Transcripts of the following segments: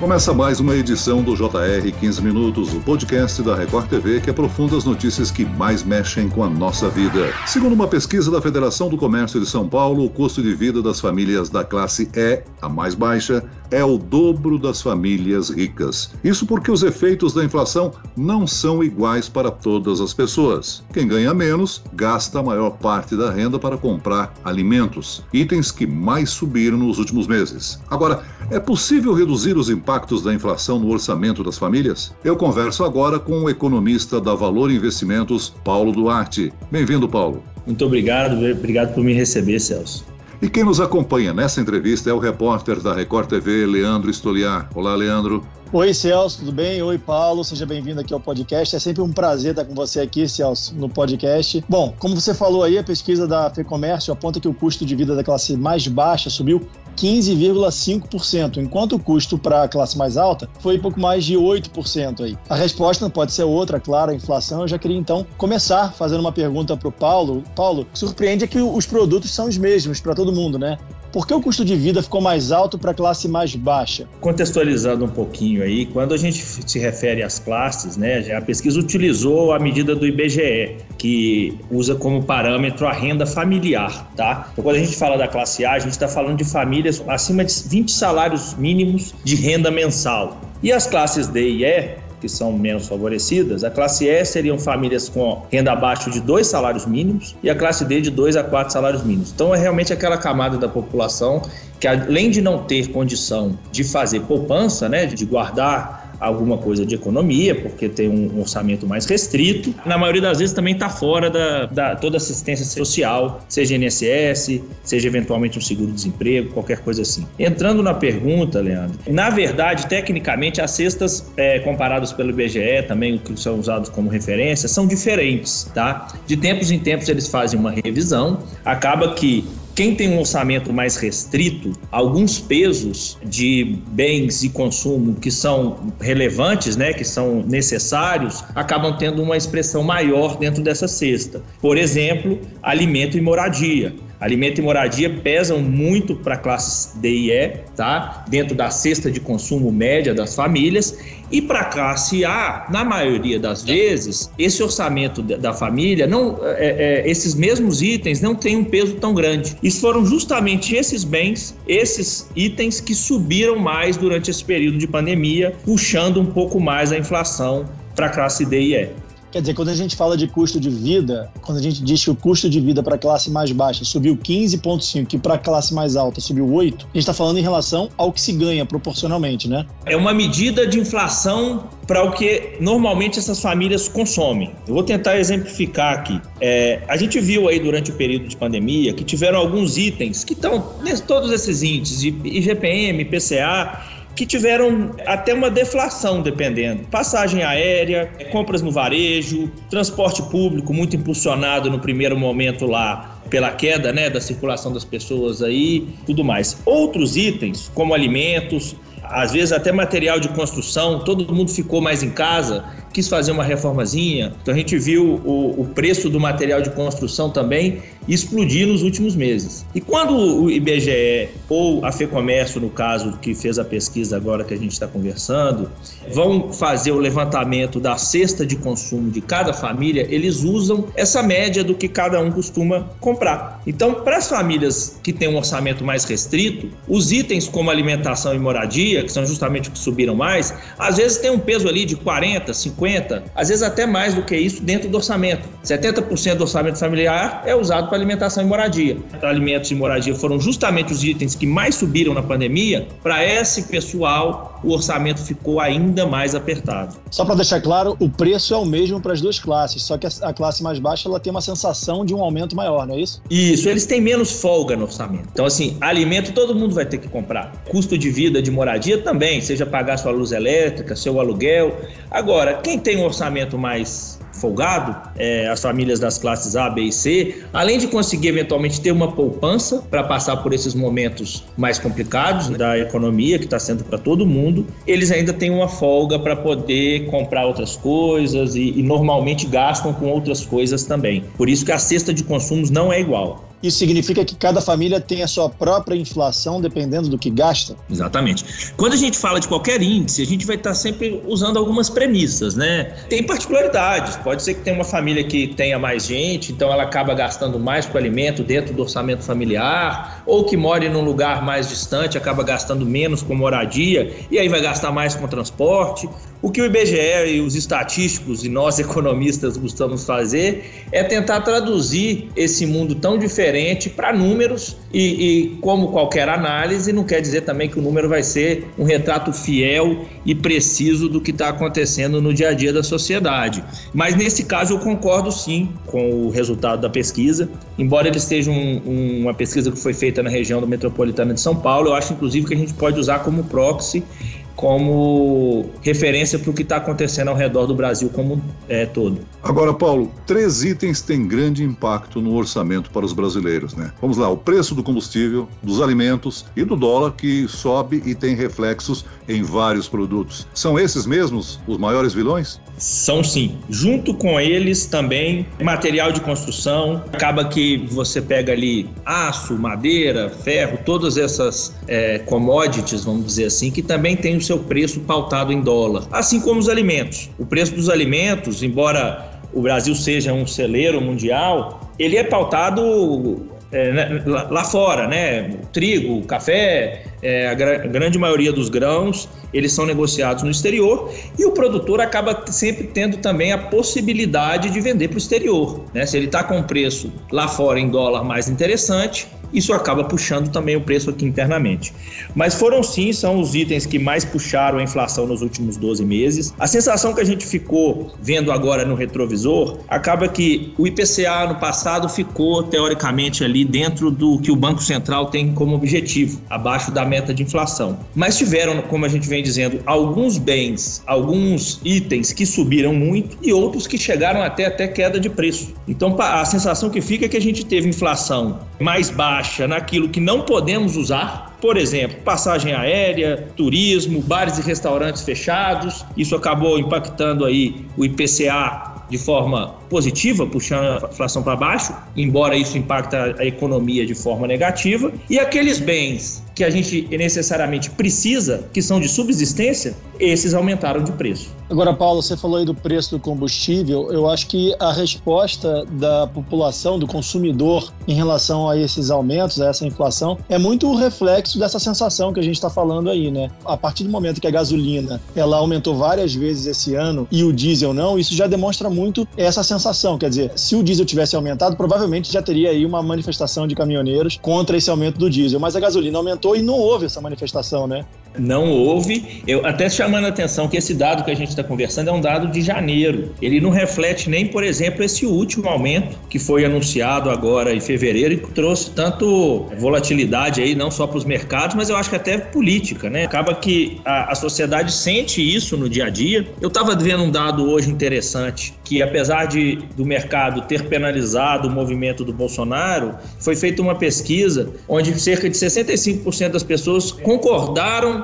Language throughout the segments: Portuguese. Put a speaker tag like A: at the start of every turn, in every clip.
A: Começa mais uma edição do JR 15 Minutos, o podcast da Record TV que aprofunda as notícias que mais mexem com a nossa vida. Segundo uma pesquisa da Federação do Comércio de São Paulo, o custo de vida das famílias da classe E, a mais baixa, é o dobro das famílias ricas. Isso porque os efeitos da inflação não são iguais para todas as pessoas. Quem ganha menos gasta a maior parte da renda para comprar alimentos, itens que mais subiram nos últimos meses. Agora, é possível reduzir os impactos da inflação no orçamento das famílias? Eu converso agora com o economista da Valor Investimentos, Paulo Duarte. Bem-vindo, Paulo.
B: Muito obrigado, obrigado por me receber, Celso.
A: E quem nos acompanha nessa entrevista é o repórter da Record TV, Leandro Estoliar. Olá, Leandro.
C: Oi, Celso, tudo bem? Oi, Paulo, seja bem-vindo aqui ao podcast. É sempre um prazer estar com você aqui, Celso, no podcast. Bom, como você falou aí, a pesquisa da FEComércio aponta que o custo de vida da classe mais baixa subiu 15,5%, enquanto o custo para a classe mais alta foi pouco mais de 8% aí. A resposta pode ser outra, claro, a inflação. Eu já queria então começar fazendo uma pergunta para o Paulo. Paulo, surpreende é que os produtos são os mesmos para todo mundo, né? Por que o custo de vida ficou mais alto para a classe mais baixa?
B: Contextualizando um pouquinho aí, quando a gente se refere às classes, né, a pesquisa utilizou a medida do IBGE, que usa como parâmetro a renda familiar, tá? Então, quando a gente fala da classe A, a gente está falando de famílias acima de 20 salários mínimos de renda mensal. E as classes D e E que são menos favorecidas, a classe E seriam famílias com renda abaixo de dois salários mínimos e a classe D de dois a quatro salários mínimos. Então é realmente aquela camada da população que além de não ter condição de fazer poupança, né, de guardar alguma coisa de economia, porque tem um orçamento mais restrito. Na maioria das vezes também está fora da, da, toda assistência social, seja INSS, seja eventualmente um seguro-desemprego, qualquer coisa assim. Entrando na pergunta, Leandro, na verdade, tecnicamente, as cestas é, comparadas pelo IBGE, também que são usados como referência, são diferentes, tá? De tempos em tempos eles fazem uma revisão, acaba que quem tem um orçamento mais restrito, alguns pesos de bens e consumo que são relevantes, né, que são necessários, acabam tendo uma expressão maior dentro dessa cesta. Por exemplo, alimento e moradia. Alimento e moradia pesam muito para classes D e E, tá? Dentro da cesta de consumo média das famílias. E para a classe A, na maioria das vezes, esse orçamento da família, não, é, é, esses mesmos itens não têm um peso tão grande. E foram justamente esses bens, esses itens que subiram mais durante esse período de pandemia, puxando um pouco mais a inflação para a classe D e E.
C: Quer dizer, quando a gente fala de custo de vida, quando a gente diz que o custo de vida para a classe mais baixa subiu 15,5% e para a classe mais alta subiu 8%, a gente está falando em relação ao que se ganha proporcionalmente, né?
B: É uma medida de inflação para o que normalmente essas famílias consomem. Eu vou tentar exemplificar aqui. É, a gente viu aí durante o período de pandemia que tiveram alguns itens que estão todos esses índices, IGPM, PCA, que tiveram até uma deflação, dependendo. Passagem aérea, compras no varejo, transporte público muito impulsionado no primeiro momento lá pela queda né, da circulação das pessoas aí, tudo mais. Outros itens, como alimentos, às vezes até material de construção, todo mundo ficou mais em casa, quis fazer uma reformazinha. Então a gente viu o, o preço do material de construção também explodir nos últimos meses. E quando o IBGE ou a FEComércio, no caso que fez a pesquisa agora que a gente está conversando, vão fazer o levantamento da cesta de consumo de cada família, eles usam essa média do que cada um costuma comprar. Então, para as famílias que têm um orçamento mais restrito, os itens como alimentação e moradia, que são justamente os que subiram mais, às vezes tem um peso ali de 40, 50, às vezes até mais do que isso dentro do orçamento. 70% do orçamento familiar é usado para alimentação e moradia. Alimentos e moradia foram justamente os itens que mais subiram na pandemia. Para esse pessoal, o orçamento ficou ainda mais apertado.
C: Só para deixar claro, o preço é o mesmo para as duas classes, só que a classe mais baixa ela tem uma sensação de um aumento maior, não é isso?
B: Isso, eles têm menos folga no orçamento. Então, assim, alimento todo mundo vai ter que comprar. Custo de vida, de moradia também, seja pagar sua luz elétrica, seu aluguel. Agora, quem tem um orçamento mais folgado, é, as famílias das classes A, B e C, além de conseguir eventualmente ter uma poupança para passar por esses momentos mais complicados da economia que está sendo para todo mundo, eles ainda têm uma folga para poder comprar outras coisas e, e normalmente gastam com outras coisas também. Por isso que a cesta de consumos não é igual.
C: Isso significa que cada família tem a sua própria inflação dependendo do que gasta?
B: Exatamente. Quando a gente fala de qualquer índice, a gente vai estar sempre usando algumas premissas, né? Tem particularidades. Pode ser que tenha uma família que tenha mais gente, então ela acaba gastando mais com alimento dentro do orçamento familiar, ou que more num lugar mais distante, acaba gastando menos com moradia e aí vai gastar mais com transporte. O que o IBGE e os estatísticos e nós economistas gostamos fazer é tentar traduzir esse mundo tão diferente para números e, e, como qualquer análise, não quer dizer também que o número vai ser um retrato fiel e preciso do que está acontecendo no dia a dia da sociedade. Mas nesse caso eu concordo sim com o resultado da pesquisa, embora ele esteja um, um, uma pesquisa que foi feita na região metropolitana de São Paulo, eu acho inclusive que a gente pode usar como proxy como referência para o que está acontecendo ao redor do Brasil como é, todo.
A: Agora, Paulo, três itens têm grande impacto no orçamento para os brasileiros, né? Vamos lá, o preço do combustível, dos alimentos e do dólar que sobe e tem reflexos em vários produtos. São esses mesmos os maiores vilões?
B: São sim. Junto com eles também material de construção. Acaba que você pega ali aço, madeira, ferro, todas essas é, commodities, vamos dizer assim, que também tem seu preço pautado em dólar. Assim como os alimentos. O preço dos alimentos, embora o Brasil seja um celeiro mundial, ele é pautado é, né, lá fora, né? Trigo, café, é, a, gra grande maioria dos grãos, eles são negociados no exterior e o produtor acaba sempre tendo também a possibilidade de vender para o exterior. Né? Se ele está com preço lá fora em dólar mais interessante, isso acaba puxando também o preço aqui internamente. Mas foram sim, são os itens que mais puxaram a inflação nos últimos 12 meses. A sensação que a gente ficou vendo agora no retrovisor acaba que o IPCA no passado ficou teoricamente ali dentro do que o Banco Central tem como objetivo, abaixo da meta de inflação. Mas tiveram, como a gente vem dizendo, alguns bens, alguns itens que subiram muito e outros que chegaram até até queda de preço. Então a sensação que fica é que a gente teve inflação mais baixa naquilo que não podemos usar, por exemplo, passagem aérea, turismo, bares e restaurantes fechados. Isso acabou impactando aí o IPCA de forma positiva, puxando a inflação para baixo, embora isso impacte a economia de forma negativa. E aqueles bens que a gente necessariamente precisa, que são de subsistência, esses aumentaram de preço.
C: Agora, Paulo, você falou aí do preço do combustível. Eu acho que a resposta da população, do consumidor, em relação a esses aumentos, a essa inflação, é muito o reflexo dessa sensação que a gente está falando aí, né? A partir do momento que a gasolina ela aumentou várias vezes esse ano e o diesel não, isso já demonstra muito essa sensação. Quer dizer, se o diesel tivesse aumentado, provavelmente já teria aí uma manifestação de caminhoneiros contra esse aumento do diesel. Mas a gasolina aumentou e não houve essa manifestação, né?
B: Não houve. Eu até chamando a atenção que esse dado que a gente está conversando é um dado de janeiro. Ele não reflete nem, por exemplo, esse último aumento que foi anunciado agora em fevereiro e que trouxe tanto volatilidade aí, não só para os mercados, mas eu acho que até política, né? Acaba que a, a sociedade sente isso no dia a dia. Eu estava vendo um dado hoje interessante que, apesar de do mercado ter penalizado o movimento do Bolsonaro, foi feita uma pesquisa onde cerca de 65% das pessoas concordaram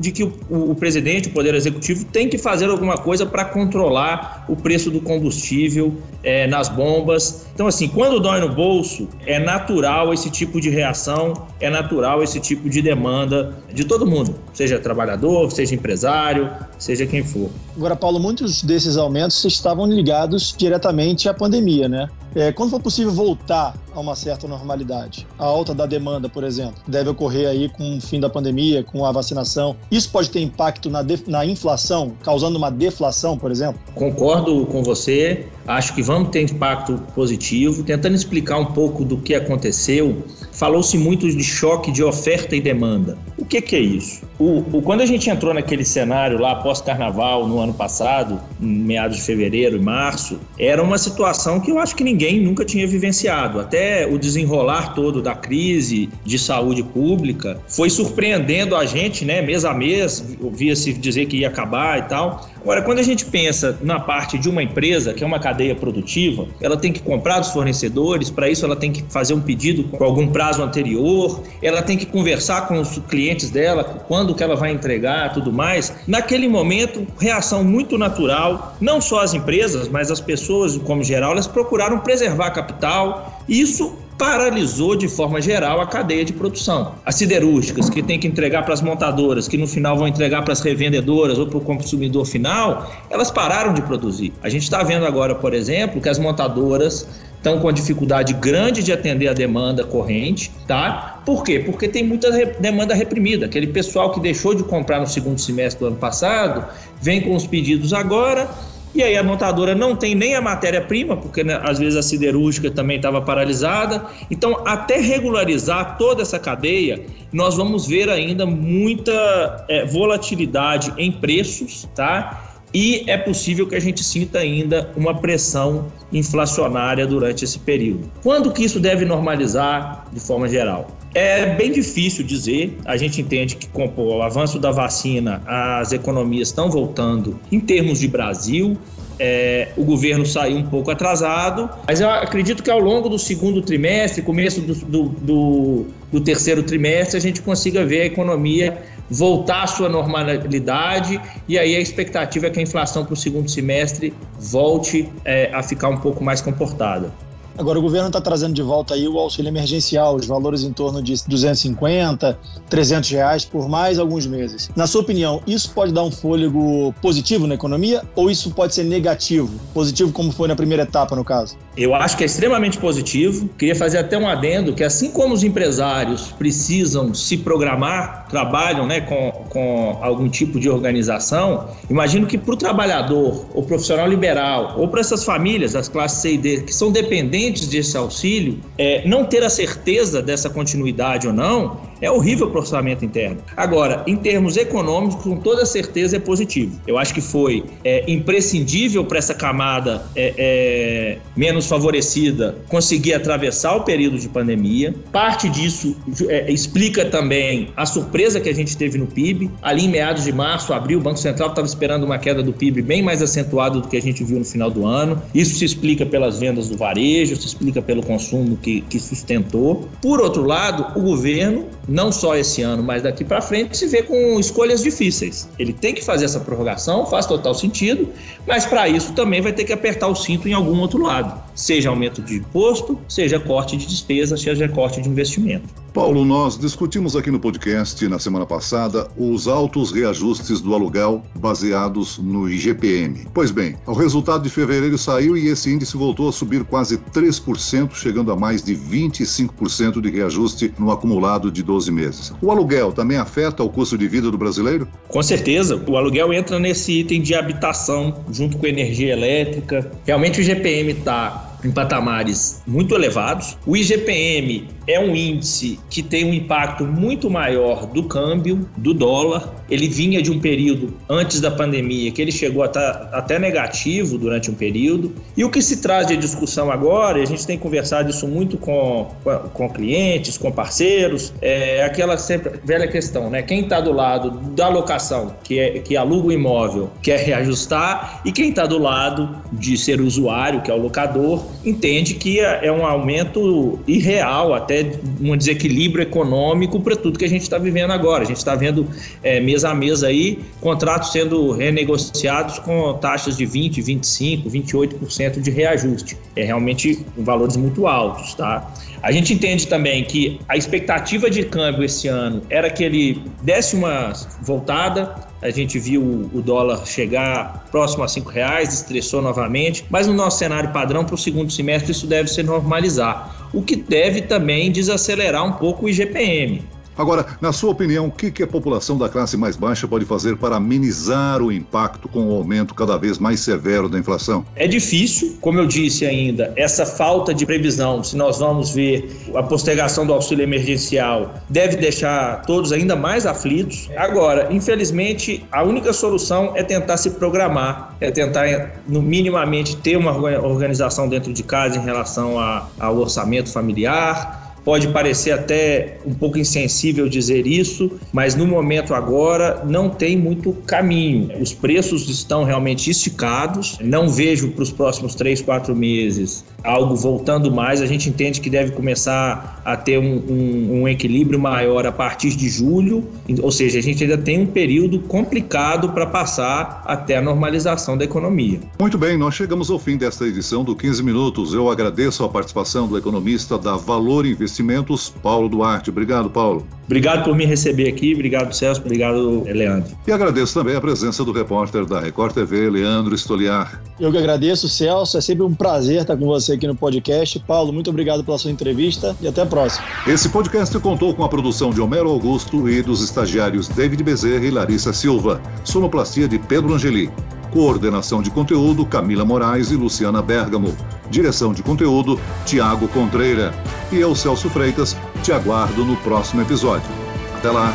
B: de que o, o, presidente, o Poder Executivo, tem que fazer alguma coisa para controlar o preço do combustível é, nas bombas. Então, assim, quando dói no bolso, é natural esse tipo de reação, é natural esse tipo de demanda de todo mundo, seja trabalhador, seja empresário, seja quem for.
C: Agora, Paulo, muitos desses aumentos estavam ligados diretamente à pandemia, né? É, quando for possível voltar a uma certa normalidade, a alta da demanda, por exemplo, deve ocorrer aí com o fim da pandemia, com a vacinação. Isso pode ter impacto na, na inflação, causando uma deflação, por exemplo?
B: Concordo com você. Acho que vamos ter impacto positivo. Tentando explicar um pouco do que aconteceu, falou-se muito de choque de oferta e demanda. O que, que é isso? O, o, quando a gente entrou naquele cenário lá pós-carnaval no ano passado, em meados de fevereiro e março, era uma situação que eu acho que ninguém nunca tinha vivenciado. Até o desenrolar todo da crise de saúde pública foi surpreendendo a gente, né? Mês a mês, ouvia-se dizer que ia acabar e tal. Agora, quando a gente pensa na parte de uma empresa, que é uma cadeia produtiva, ela tem que comprar dos fornecedores, para isso ela tem que fazer um pedido com algum prazo anterior, ela tem que conversar com os clientes dela, quando que ela vai entregar, tudo mais. Naquele momento, reação muito natural, não só as empresas, mas as pessoas como geral, elas procuraram preservar capital. Isso paralisou de forma geral a cadeia de produção. As siderúrgicas, que tem que entregar para as montadoras, que no final vão entregar para as revendedoras ou para o consumidor final, elas pararam de produzir. A gente está vendo agora, por exemplo, que as montadoras estão com dificuldade grande de atender a demanda corrente, tá? Por quê? Porque tem muita re demanda reprimida. Aquele pessoal que deixou de comprar no segundo semestre do ano passado vem com os pedidos agora e aí a montadora não tem nem a matéria-prima, porque né, às vezes a siderúrgica também estava paralisada. Então, até regularizar toda essa cadeia, nós vamos ver ainda muita é, volatilidade em preços, tá? E é possível que a gente sinta ainda uma pressão inflacionária durante esse período. Quando que isso deve normalizar de forma geral? É bem difícil dizer. A gente entende que com o avanço da vacina, as economias estão voltando em termos de Brasil. É, o governo saiu um pouco atrasado, mas eu acredito que ao longo do segundo trimestre, começo do, do, do, do terceiro trimestre, a gente consiga ver a economia voltar à sua normalidade e aí a expectativa é que a inflação para o segundo semestre volte é, a ficar um pouco mais comportada.
C: Agora, o governo está trazendo de volta aí o auxílio emergencial, os valores em torno de 250, 300 reais por mais alguns meses. Na sua opinião, isso pode dar um fôlego positivo na economia ou isso pode ser negativo? Positivo como foi na primeira etapa, no caso?
B: Eu acho que é extremamente positivo. Queria fazer até um adendo que assim como os empresários precisam se programar, trabalham né, com, com algum tipo de organização, imagino que para o trabalhador, ou profissional liberal, ou para essas famílias, as classes C e D, que são dependentes desse auxílio, é, não ter a certeza dessa continuidade ou não, é horrível para o orçamento interno. Agora, em termos econômicos, com toda certeza é positivo. Eu acho que foi é, imprescindível para essa camada é, é, menos favorecida conseguir atravessar o período de pandemia. Parte disso é, explica também a surpresa que a gente teve no PIB. Ali em meados de março, abril, o Banco Central estava esperando uma queda do PIB bem mais acentuada do que a gente viu no final do ano. Isso se explica pelas vendas do varejo, se explica pelo consumo que, que sustentou. Por outro lado, o governo não só esse ano, mas daqui para frente, se vê com escolhas difíceis. Ele tem que fazer essa prorrogação, faz total sentido, mas para isso também vai ter que apertar o cinto em algum outro lado, seja aumento de imposto, seja corte de despesa, seja corte de investimento.
A: Paulo, nós discutimos aqui no podcast na semana passada os altos reajustes do aluguel baseados no IGPM. Pois bem, o resultado de fevereiro saiu e esse índice voltou a subir quase 3%, chegando a mais de 25% de reajuste no acumulado de 12 meses. O aluguel também afeta o custo de vida do brasileiro?
B: Com certeza. O aluguel entra nesse item de habitação, junto com energia elétrica. Realmente o IGPM está em patamares muito elevados. O IGPM é um índice que tem um impacto muito maior do câmbio, do dólar. Ele vinha de um período antes da pandemia que ele chegou a estar até negativo durante um período. E o que se traz de discussão agora, e a gente tem conversado isso muito com, com, com clientes, com parceiros, é aquela sempre velha questão, né? Quem está do lado da locação, que, é, que aluga o imóvel, quer reajustar, e quem está do lado de ser usuário, que é o locador, entende que é, é um aumento irreal, até um desequilíbrio econômico para tudo que a gente está vivendo agora. A gente está vendo é, mês a mês aí contratos sendo renegociados com taxas de 20, 25, 28% de reajuste. É realmente valores muito altos, tá? A gente entende também que a expectativa de câmbio esse ano era que ele desse uma voltada, a gente viu o dólar chegar próximo a cinco reais, estressou novamente, mas no nosso cenário padrão para o segundo semestre isso deve se normalizar, o que deve também desacelerar um pouco o IGPM.
A: Agora, na sua opinião, o que a população da classe mais baixa pode fazer para amenizar o impacto com o aumento cada vez mais severo da inflação?
B: É difícil, como eu disse ainda, essa falta de previsão, se nós vamos ver a postergação do auxílio emergencial, deve deixar todos ainda mais aflitos. Agora, infelizmente, a única solução é tentar se programar, é tentar, no minimamente, ter uma organização dentro de casa em relação ao orçamento familiar Pode parecer até um pouco insensível dizer isso, mas no momento agora não tem muito caminho. Os preços estão realmente esticados. Não vejo para os próximos três, quatro meses algo voltando mais. A gente entende que deve começar a ter um, um, um equilíbrio maior a partir de julho, ou seja, a gente ainda tem um período complicado para passar até a normalização da economia.
A: Muito bem, nós chegamos ao fim desta edição do 15 Minutos. Eu agradeço a participação do economista da Valor Investimentos, Paulo Duarte. Obrigado, Paulo.
B: Obrigado por me receber aqui, obrigado Celso, obrigado Leandro.
A: E agradeço também a presença do repórter da Record TV, Leandro Estoliar.
C: Eu que agradeço, Celso, é sempre um prazer estar com você aqui no podcast. Paulo, muito obrigado pela sua entrevista e até a próxima.
A: Esse podcast contou com a produção de Homero Augusto e dos estagiários David Bezerra e Larissa Silva, sonoplastia de Pedro Angeli. Coordenação de conteúdo Camila Moraes e Luciana Bergamo. Direção de conteúdo Tiago Contreira. E eu, Celso Freitas, te aguardo no próximo episódio. Até lá!